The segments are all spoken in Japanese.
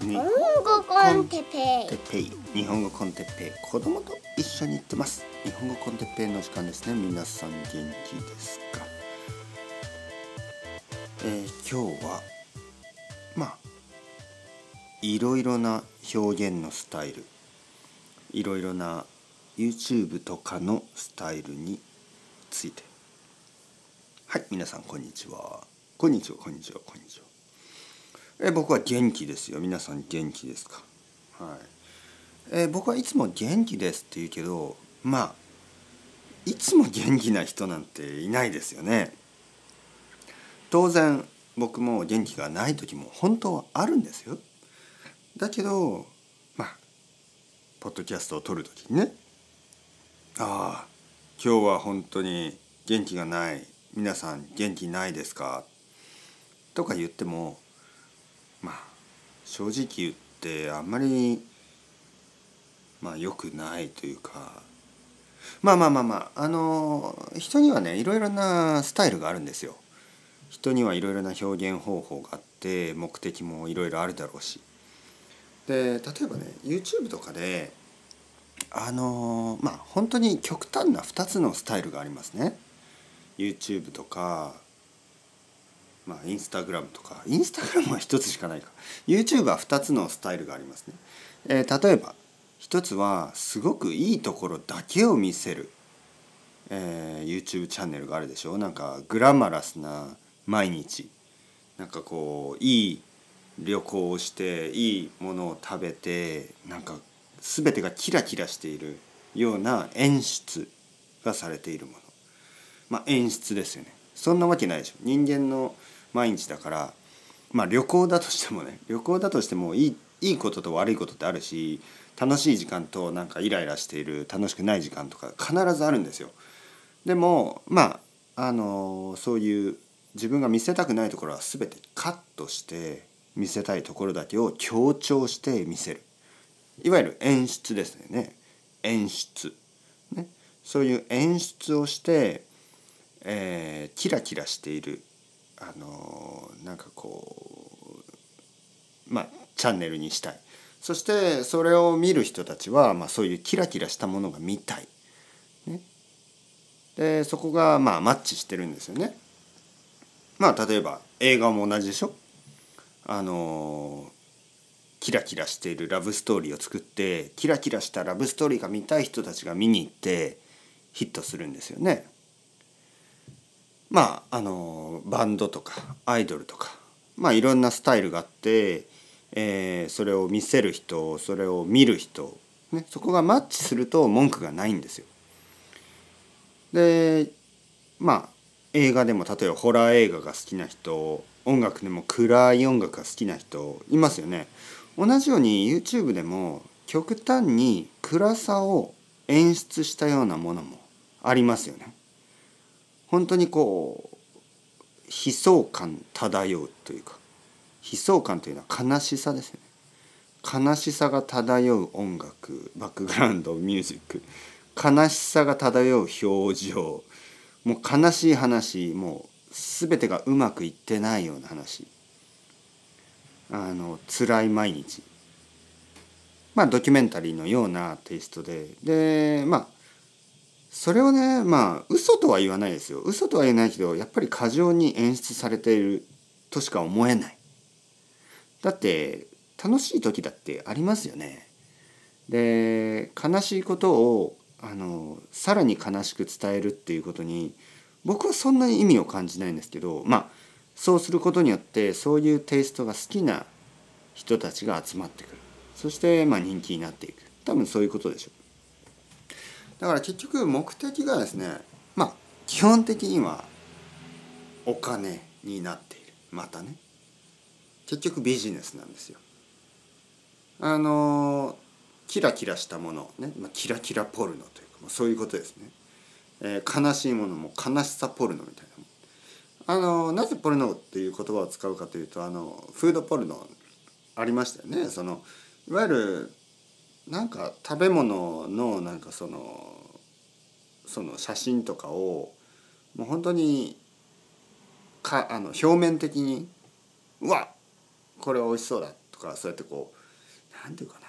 日本語コンテペテッペイ。日本語コンテッペイ。子供と一緒に行ってます。日本語コンテッペイの時間ですね。皆さん元気ですか、えー今日はまあいろいろな表現のスタイル。いろいろな YouTube とかのスタイルについて。はい皆さんこんにちは。こんにちはこんにちはこんにちはえ僕は元気ですよ。皆さん元気ですか？はい。え僕はいつも元気ですって言うけどまあいつも元気な人なんていないですよね。当然僕も元気がない時も本当はあるんですよ。だけどまあポッドキャストを撮る時にね。ああ今日は本当に元気がない。皆さん元気ないですか？とか言ってもまあ正直言ってあんまりまあ良くないというかまあまあまあまああの人にはねいろいろなスタイルがあるんですよ。人にはいろいろな表現方法があって目的もいろいろあるだろうし。で例えばね YouTube とかであのまあ本当に極端な2つのスタイルがありますね。YouTube とかまあインスタグラムとかインスタグラムは1つしかないか。YouTube は2つのスタイルがありますね。えー例えば一つはすごくいいところだけを見せる、えー YouTube チャンネルがあるでしょ。なんかグラマラスな毎日。なんかこういい旅行をしていいものを食べてなんか全てがキラキラしているような演出がされているもの。まあ演出ですよね。そんなわけないでしょ。人間の毎日だからまあ旅行だとしてもね 旅行だとしてもいいいいことと悪いことってあるし楽しい時間となんかイライラしている楽しくない時間とか必ずあるんですよ。でもまああのそういう自分が見せたくないところは全てカットして見せたいところだけを強調して見せる。いわゆる演出ですね。演出、ね、そういう演出をして、えーキラキラしているあのなんかこうまあチャンネルにしたいそしてそれを見る人たちは、まあ、そういうキラキラしたものが見たい、ね、でそこがまあマッチしてるんですよね。まあ例えば映画も同じでしょあのキラキラしているラブストーリーを作ってキラキラしたラブストーリーが見たい人たちが見に行ってヒットするんですよね。まああのバンドとかアイドルとかまあいろんなスタイルがあって、えーそれを見せる人それを見る人、ね、そこがマッチすると文句がないんですよ。でまあ映画でも例えばホラー映画が好きな人音楽でも暗い音楽が好きな人いますよね。同じように YouTube でも極端に暗さを演出したようなものもありますよね。本当にこう悲壮感漂うというか悲壮感というのは悲しさですね。悲しさが漂う音楽バックグラウンドミュージック。悲しさが漂う表情。もう悲しい話もう全てがうまくいってないような話。あの辛い毎日。まあドキュメンタリーのようなテイストで。でまあそれをねまあ嘘とは言わないですよ。嘘とは言えないけどやっぱり過剰に演出されているとしか思えない。だって楽しい時だってありますよね。で悲しいことをあのさらに悲しく伝えるっていうことに僕はそんなに意味を感じないんですけどまあそうすることによってそういうテイストが好きな人たちが集まってくる。そしてまあ人気になっていく。多分そういうことでしょう。だから結局目的がですねまあ基本的にはお金になっている。またね。結局ビジネスなんですよ。あのキラキラしたものね、まあ、キラキラポルノというか、ま、そういうことですね、えー悲しいものも悲しさポルノみたいなあのなぜポルノっていう言葉を使うかというとあのフードポルノありましたよね。そのいわゆるなんか食べ物のなんかそのその写真とかをもう本当にかあの表面的に「うわこれは美味しそうだ」とかそうやってこう何て言うかな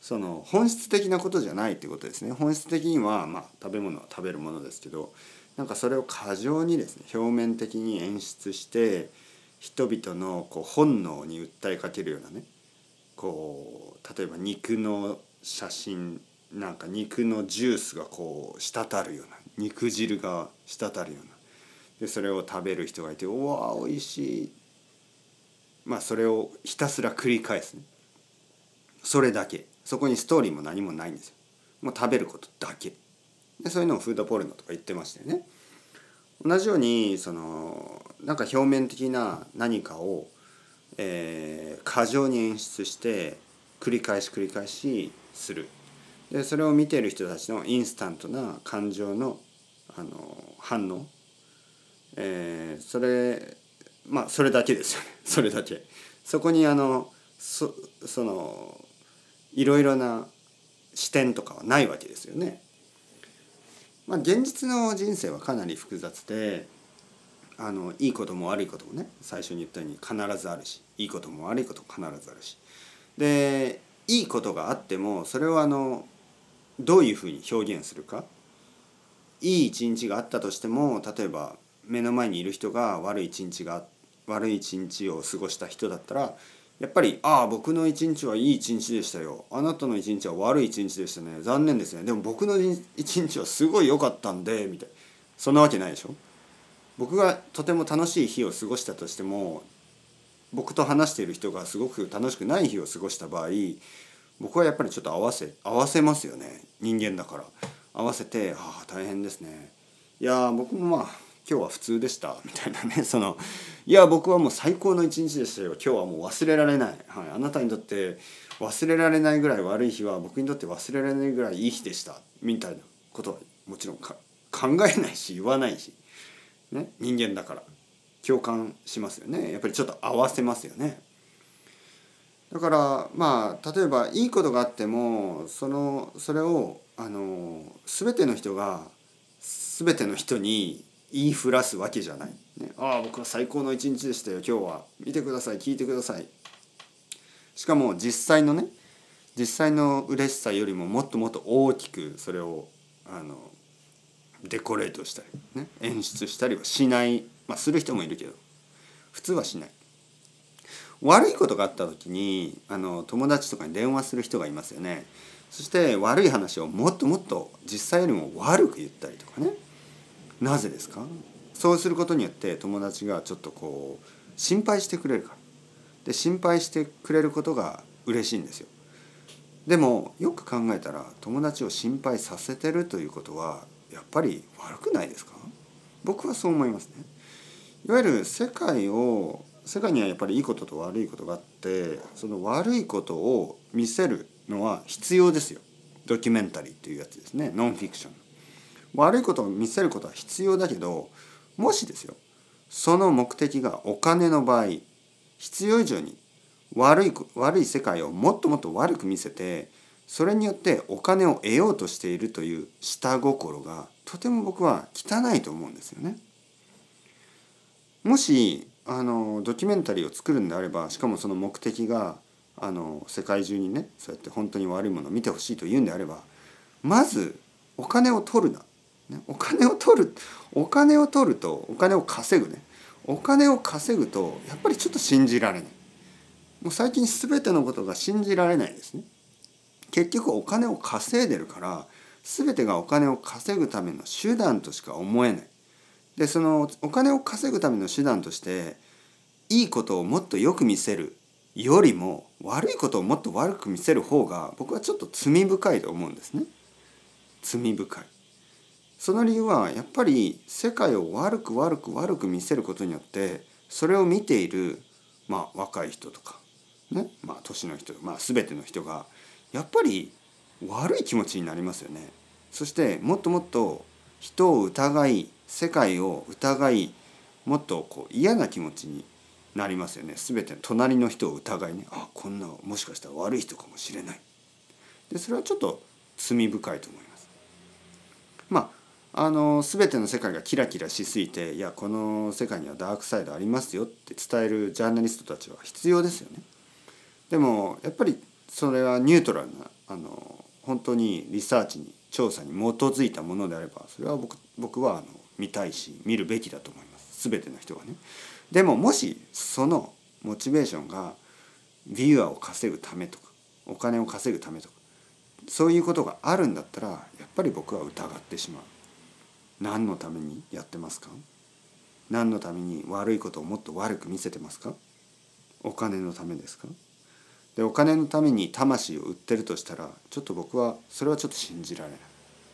その本質的なことじゃないってことですね。本質的にはまあ食べ物は食べるものですけどなんかそれを過剰にですね表面的に演出して人々のこう本能に訴えかけるようなねこう例えば肉の写真なんか肉のジュースがこう滴るような肉汁が滴るような。でそれを食べる人がいて「うわおいしい」まあそれをひたすら繰り返すね。それだけ。そこにストーリーも何もないんですよ。もう食べることだけ。でそういうのをフードポルノとか言ってましたよね。同じようにそのなんか表面的な何かを、えー、過剰に演出して繰り返し繰り返しする。でそれを見ている人たちのインスタントな感情のあの反応、えー、それまあそれだけですよね。それだけ。そこにあのそそのいろいろな視点とかはないわけですよね。まあ、現実の人生はかなり複雑であのいいことも悪いこともね最初に言ったように必ずあるしいいことも悪いことも必ずあるし。でいいことがあってもそれをあのどういうふうに表現するかいい一日があったとしても例えば目の前にいる人が悪い一日が悪い一日を過ごした人だったらやっぱり「ああ僕の一日はいい一日でしたよ。あなたの一日は悪い一日でしたね。残念ですね。でも僕の一日はすごい良かったんで」みたいな。そんなわけないでしょ。僕がとても楽しい日を過ごしたとしても僕と話している人がすごく楽しくない日を過ごした場合僕はやっぱりちょっと合わせ合わせますよね。人間だから。合わせて「ああ大変ですね」いや僕もまあ今日は普通でした。みたいなね。そのいや僕はもう最高の一日でしたよ。今日はもう忘れられない、はい、あなたにとって忘れられないぐらい悪い日は僕にとって忘れられないぐらいいい日でした。みたいなことはもちろん考えないし言わないし、ね、人間だから共感しますよねやっぱりちょっと合わせますよね。だからまあ例えばいいことがあってもそのそれをあの全ての人が全ての人に言いふらすわけじゃない。ね、ああ僕は最高の一日でしたよ今日は見てください聞いてください。しかも実際のね実際の嬉しさよりももっともっと大きくそれをあのデコレートしたり、ね、演出したりはしない。まあする人もいるけど普通はしない。悪いことがあった時にあの友達とかに電話する人がいますよね。そして悪い話をもっともっと実際よりも悪く言ったりとかね。なぜですか？そうすることによって友達がちょっとこう心配してくれるから。で心配してくれることが嬉しいんですよ。でもよく考えたら友達を心配させてるということはやっぱり悪くないですか？僕はそう思いますね。いわゆる世界を世界にはやっぱりいいことと悪いことがあってその悪いことを見せるのは必要ですよ。ドキュメンタリーっていうやつですね。ノンフィクション。悪いことを見せることは必要だけどもしですよその目的がお金の場合必要以上に悪い悪い世界をもっともっと悪く見せてそれによってお金を得ようとしているという下心がとても僕は汚いと思うんですよね。もしあのドキュメンタリーを作るんであればしかもその目的があの世界中にねそうやって本当に悪いものを見てほしいというんであればまずお金を取るな。ね、お金を取るお金を取るとお金を稼ぐね。お金を稼ぐとやっぱりちょっと信じられない。もう最近全てのことが信じられないですね。結局お金を稼いでるから全てがお金を稼ぐための手段としか思えない。でそのお金を稼ぐための手段としていいことをもっとよく見せるよりも悪いことをもっと悪く見せる方が僕はちょっと罪深いと思うんですね。罪深い。その理由はやっぱり世界を悪く悪く悪く見せることによってそれを見ている、まあ、若い人とか、ねまあ、年の人、まあ、全ての人がやっぱり悪い気持ちになりますよね。そしてもっともっと人を疑い世界を疑いもっとこう嫌な気持ちになりますよね全て隣の人を疑いねあこんなもしかしたら悪い人かもしれないでそれはちょっと罪深いと思います。まああの全ての世界がキラキラしすぎていやこの世界にはダークサイドありますよって伝えるジャーナリストたちは必要ですよね。でもやっぱりそれはニュートラルなあの本当にリサーチに調査に基づいたものであればそれは僕僕はあの見たいし見るべきだと思います全ての人がね。でももしそのモチベーションがビューアーを稼ぐためとかお金を稼ぐためとかそういうことがあるんだったらやっぱり僕は疑ってしまう。何のためにやってますか？何のために悪いことをもっと悪く見せてますか？お金のためですか？でお金のために魂を売ってるとしたらちょっと僕はそれはちょっと信じられない。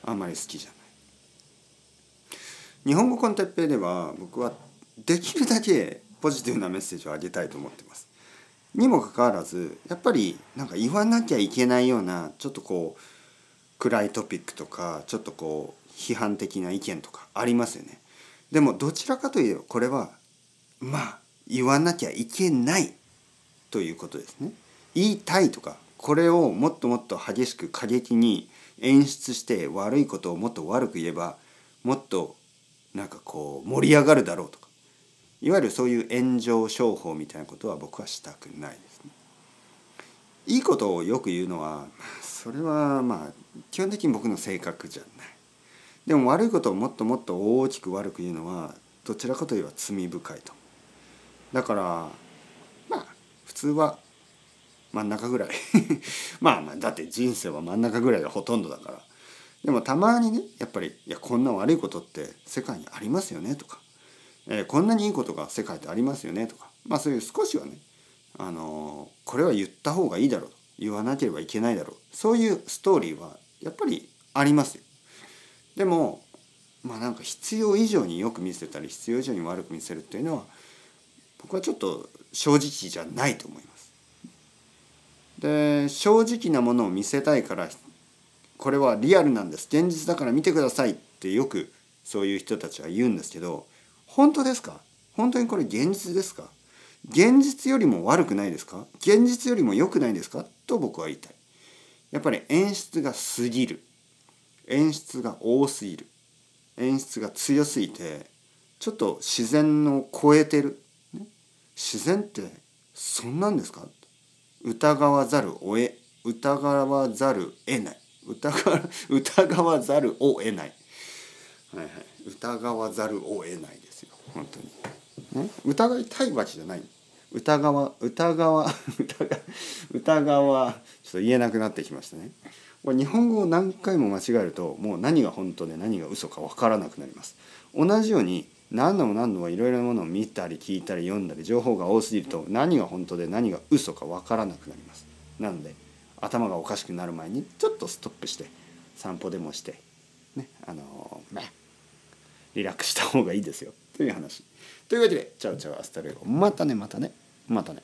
あんまり好きじゃない。日本語コンテッペイでは僕はできるだけポジティブなメッセージをあげたいと思ってます。にもかかわらずやっぱりなんか言わなきゃいけないようなちょっとこう暗いトピックとかちょっとこう批判的な意見とかありますよね。でもどちらかといえばこれはまあ言わなきゃいけないということですね。言いたいとかこれをもっともっと激しく過激に演出して悪いことをもっと悪く言えばもっとなんかこう盛り上がるだろうとかいわゆるそういう炎上商法みたいなことは僕はしたくないですね。いいことをよく言うのはそれはまあ基本的に僕の性格じゃない。でも悪いことをもっともっと大きく悪く言うのはどちらかといえば罪深いと。だからまあ普通は真ん中ぐらい。まあまあだって人生は真ん中ぐらいがほとんどだから。でもたまにねやっぱりいやこんな悪いことって世界にありますよね？とか、えー、こんなにいいことが世界ってありますよね？とか。まあそういう少しはねあのー、これは言った方がいいだろう。言わなければいけないだろう。そういうストーリーはやっぱりありますよ。でもまあなんか必要以上によく見せたり必要以上に悪く見せるっていうのは僕はちょっと正直じゃないと思います。で正直なものを見せたいからこれはリアルなんです。現実だから見てくださいってよくそういう人たちは言うんですけど本当ですか？本当にこれ現実ですか？現実よりも悪くないですか？現実よりも良くないですか？と僕は言いたい。やっぱり演出が過ぎる。演出が多すぎる。演出が強すぎてちょっと自然の超えてる、ね、自然ってそんなんですか？疑わざるをえ疑わざる得ない。疑わざるを得ない、はいはい、疑わざるを得ないですよ。本当に、ね、疑いたいわけじゃない。疑わ疑わ疑 疑わちょっと言えなくなってきましたね。これ日本語を何回も間違えるともう何が本当で何が嘘か分からなくなります。同じように何度も何度もいろいろなものを見たり聞いたり読んだり情報が多すぎると何が本当で何が嘘か分からなくなります。なので頭がおかしくなる前にちょっとストップして散歩でもしてねあのー、リラックスした方がいいですよ。という話。というわけでチャウチャウアスタレゴ。またねまたねまたね。